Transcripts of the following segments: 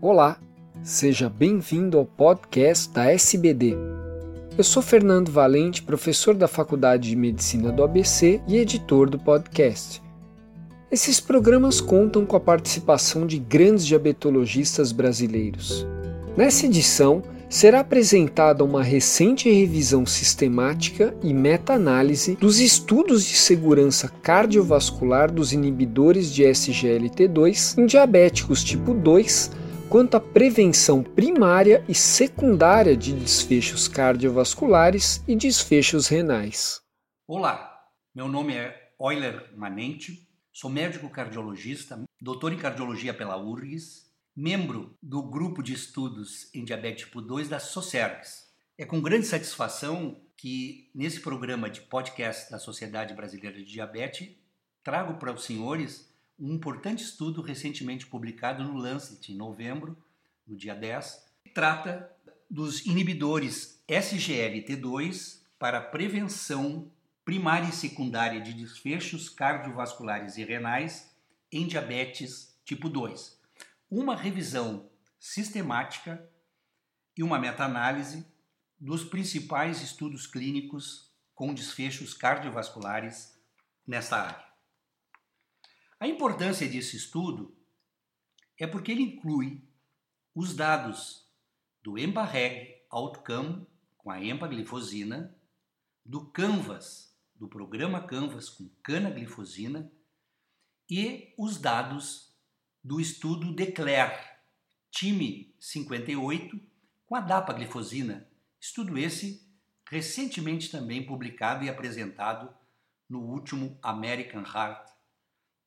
Olá, seja bem-vindo ao podcast da SBD. Eu sou Fernando Valente, professor da Faculdade de Medicina do ABC e editor do podcast. Esses programas contam com a participação de grandes diabetologistas brasileiros. Nessa edição, será apresentada uma recente revisão sistemática e meta-análise dos estudos de segurança cardiovascular dos inibidores de SGLT2 em diabéticos tipo 2 quanto à prevenção primária e secundária de desfechos cardiovasculares e desfechos renais. Olá, meu nome é Euler Manente, sou médico cardiologista, doutor em cardiologia pela URGS membro do grupo de estudos em diabetes tipo 2 da Socergs. É com grande satisfação que nesse programa de podcast da Sociedade Brasileira de Diabetes trago para os senhores um importante estudo recentemente publicado no Lancet em novembro, no dia 10, que trata dos inibidores SGLT2 para prevenção primária e secundária de desfechos cardiovasculares e renais em diabetes tipo 2 uma revisão sistemática e uma meta-análise dos principais estudos clínicos com desfechos cardiovasculares nesta área. A importância desse estudo é porque ele inclui os dados do EMPA-REG Outcome com a empaglifosina, do CANVAS, do programa CANVAS com canaglifosina e os dados do estudo Declare, time 58, com a dapaglifosina. Estudo esse recentemente também publicado e apresentado no último American Heart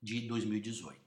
de 2018.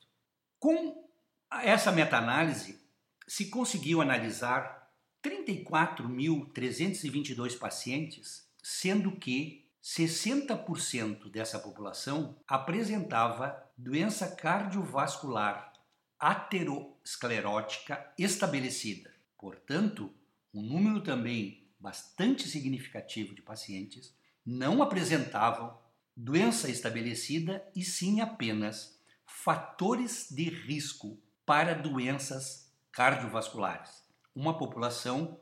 Com essa meta-análise, se conseguiu analisar 34.322 pacientes, sendo que 60% dessa população apresentava doença cardiovascular aterosclerótica estabelecida. Portanto, um número também bastante significativo de pacientes não apresentavam doença estabelecida e sim apenas fatores de risco para doenças cardiovasculares. Uma população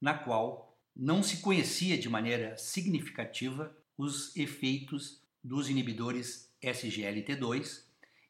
na qual não se conhecia de maneira significativa os efeitos dos inibidores SGLT2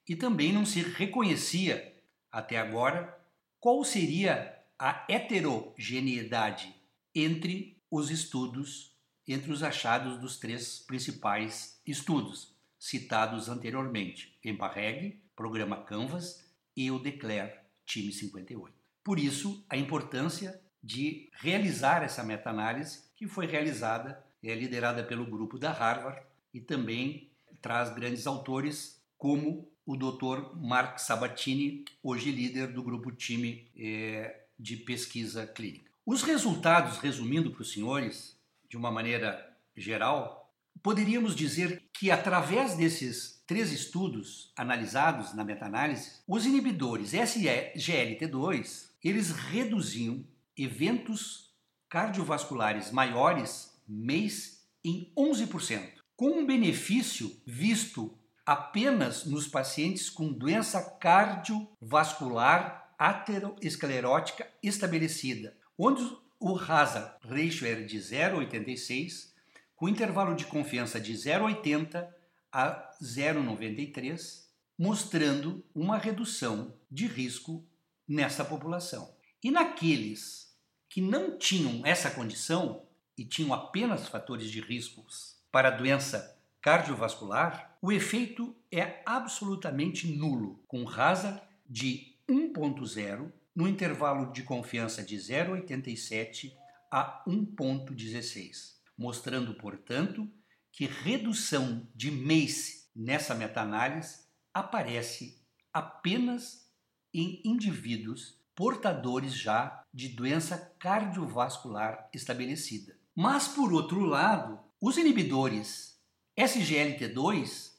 e também não se reconhecia até agora, qual seria a heterogeneidade entre os estudos, entre os achados dos três principais estudos citados anteriormente, EMPA-REG, Programa Canvas e o Declare Time 58. Por isso, a importância de realizar essa meta-análise que foi realizada, é liderada pelo grupo da Harvard e também traz grandes autores como o Dr. Mark Sabatini, hoje líder do grupo time é, de pesquisa clínica. Os resultados, resumindo para os senhores, de uma maneira geral, poderíamos dizer que através desses três estudos analisados na meta-análise, os inibidores SGLT2, eles reduziam eventos cardiovasculares maiores mês em 11%, com um benefício visto apenas nos pacientes com doença cardiovascular aterosclerótica estabelecida, onde o hazard ratio era de 0,86, com intervalo de confiança de 0,80 a 0,93, mostrando uma redução de risco nessa população. E naqueles que não tinham essa condição e tinham apenas fatores de riscos para doença cardiovascular, o efeito é absolutamente nulo, com rasa de 1.0 no intervalo de confiança de 0,87 a 1,16, mostrando, portanto, que redução de MACE nessa meta-análise aparece apenas em indivíduos portadores já de doença cardiovascular estabelecida. Mas, por outro lado, os inibidores SGLT2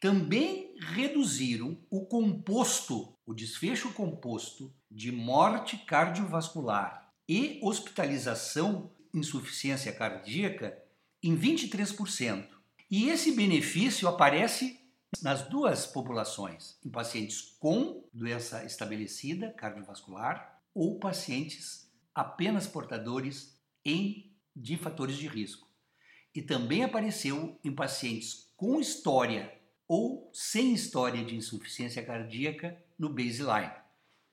também reduziram o composto, o desfecho composto de morte cardiovascular e hospitalização insuficiência cardíaca em 23%. E esse benefício aparece nas duas populações, em pacientes com doença estabelecida cardiovascular ou pacientes apenas portadores em, de fatores de risco. E também apareceu em pacientes com história ou sem história de insuficiência cardíaca no baseline,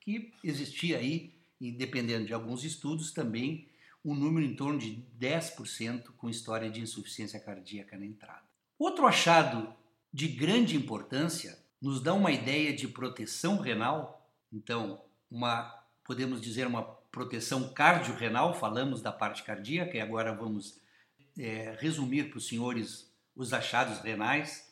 que existia aí, e dependendo de alguns estudos, também um número em torno de 10% com história de insuficiência cardíaca na entrada. Outro achado de grande importância nos dá uma ideia de proteção renal, então, uma podemos dizer uma proteção cardiorrenal, falamos da parte cardíaca e agora vamos é, resumir para os senhores os achados renais.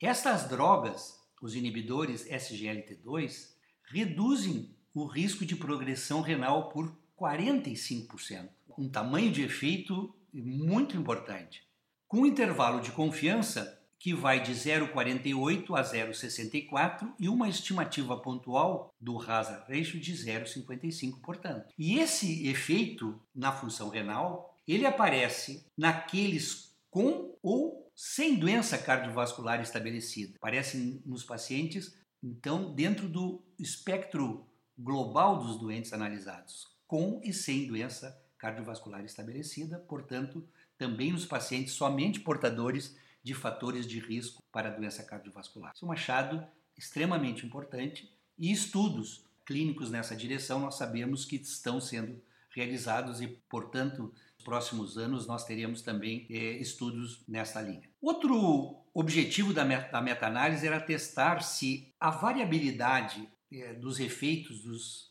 Estas drogas, os inibidores SGLT2, reduzem o risco de progressão renal por 45%, um tamanho de efeito muito importante. Com um intervalo de confiança que vai de 0,48 a 0,64 e uma estimativa pontual do hazard ratio de 0,55, portanto. E esse efeito na função renal, ele aparece naqueles com ou sem doença cardiovascular estabelecida. Aparece nos pacientes, então, dentro do espectro global dos doentes analisados, com e sem doença cardiovascular estabelecida, portanto, também nos pacientes somente portadores de fatores de risco para a doença cardiovascular. Isso é um achado extremamente importante e estudos clínicos nessa direção nós sabemos que estão sendo realizados e, portanto, próximos anos nós teremos também eh, estudos nessa linha. Outro objetivo da, meta-análise era testar se a variabilidade eh, dos efeitos dos,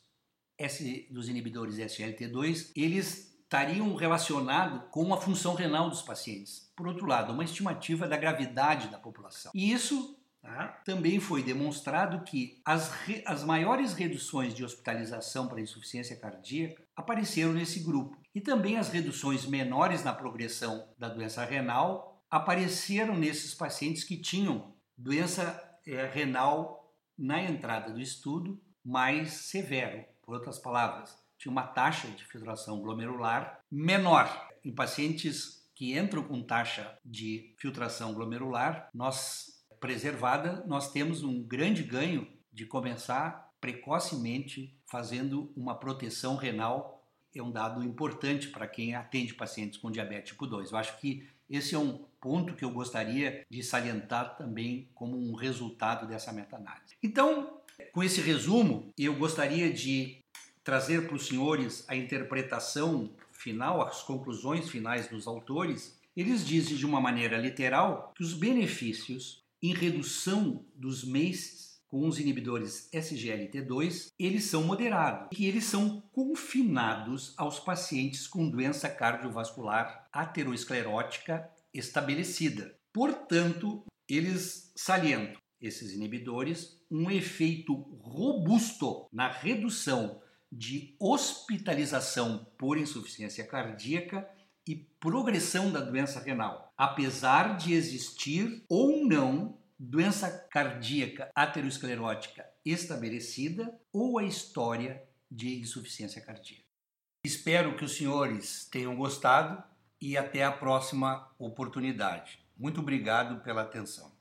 S, dos inibidores SGLT2 eles estariam relacionados com a função renal dos pacientes. Por outro lado, uma estimativa da gravidade da população. E isso tá, também foi demonstrado que as, as maiores reduções de hospitalização para insuficiência cardíaca apareceram nesse grupo. E também as reduções menores na progressão da doença renal apareceram nesses pacientes que tinham doença é, renal na entrada do estudo mais severo. Por outras palavras, tinha uma taxa de filtração glomerular menor. Em pacientes que entram com taxa de filtração glomerular, nós preservada, nós temos um grande ganho de começar precocemente fazendo uma proteção renal. É um dado importante para quem atende pacientes com diabetes tipo 2. Eu acho que esse é um ponto que eu gostaria de salientar também como um resultado dessa meta-análise. Então, com esse resumo, eu gostaria de trazer para os senhores a interpretação final, as conclusões finais dos autores, eles dizem de uma maneira literal que os benefícios em redução dos MACEs com os inibidores SGLT2, eles são moderados e eles são confinados aos pacientes com doença cardiovascular aterosclerótica estabelecida. Portanto, eles salientam esses inibidores um efeito robusto na redução de hospitalização por insuficiência cardíaca e progressão da doença renal, apesar de existir ou não doença cardíaca aterosclerótica estabelecida ou a história de insuficiência cardíaca. Espero que os senhores tenham gostado e até a próxima oportunidade. Muito obrigado pela atenção.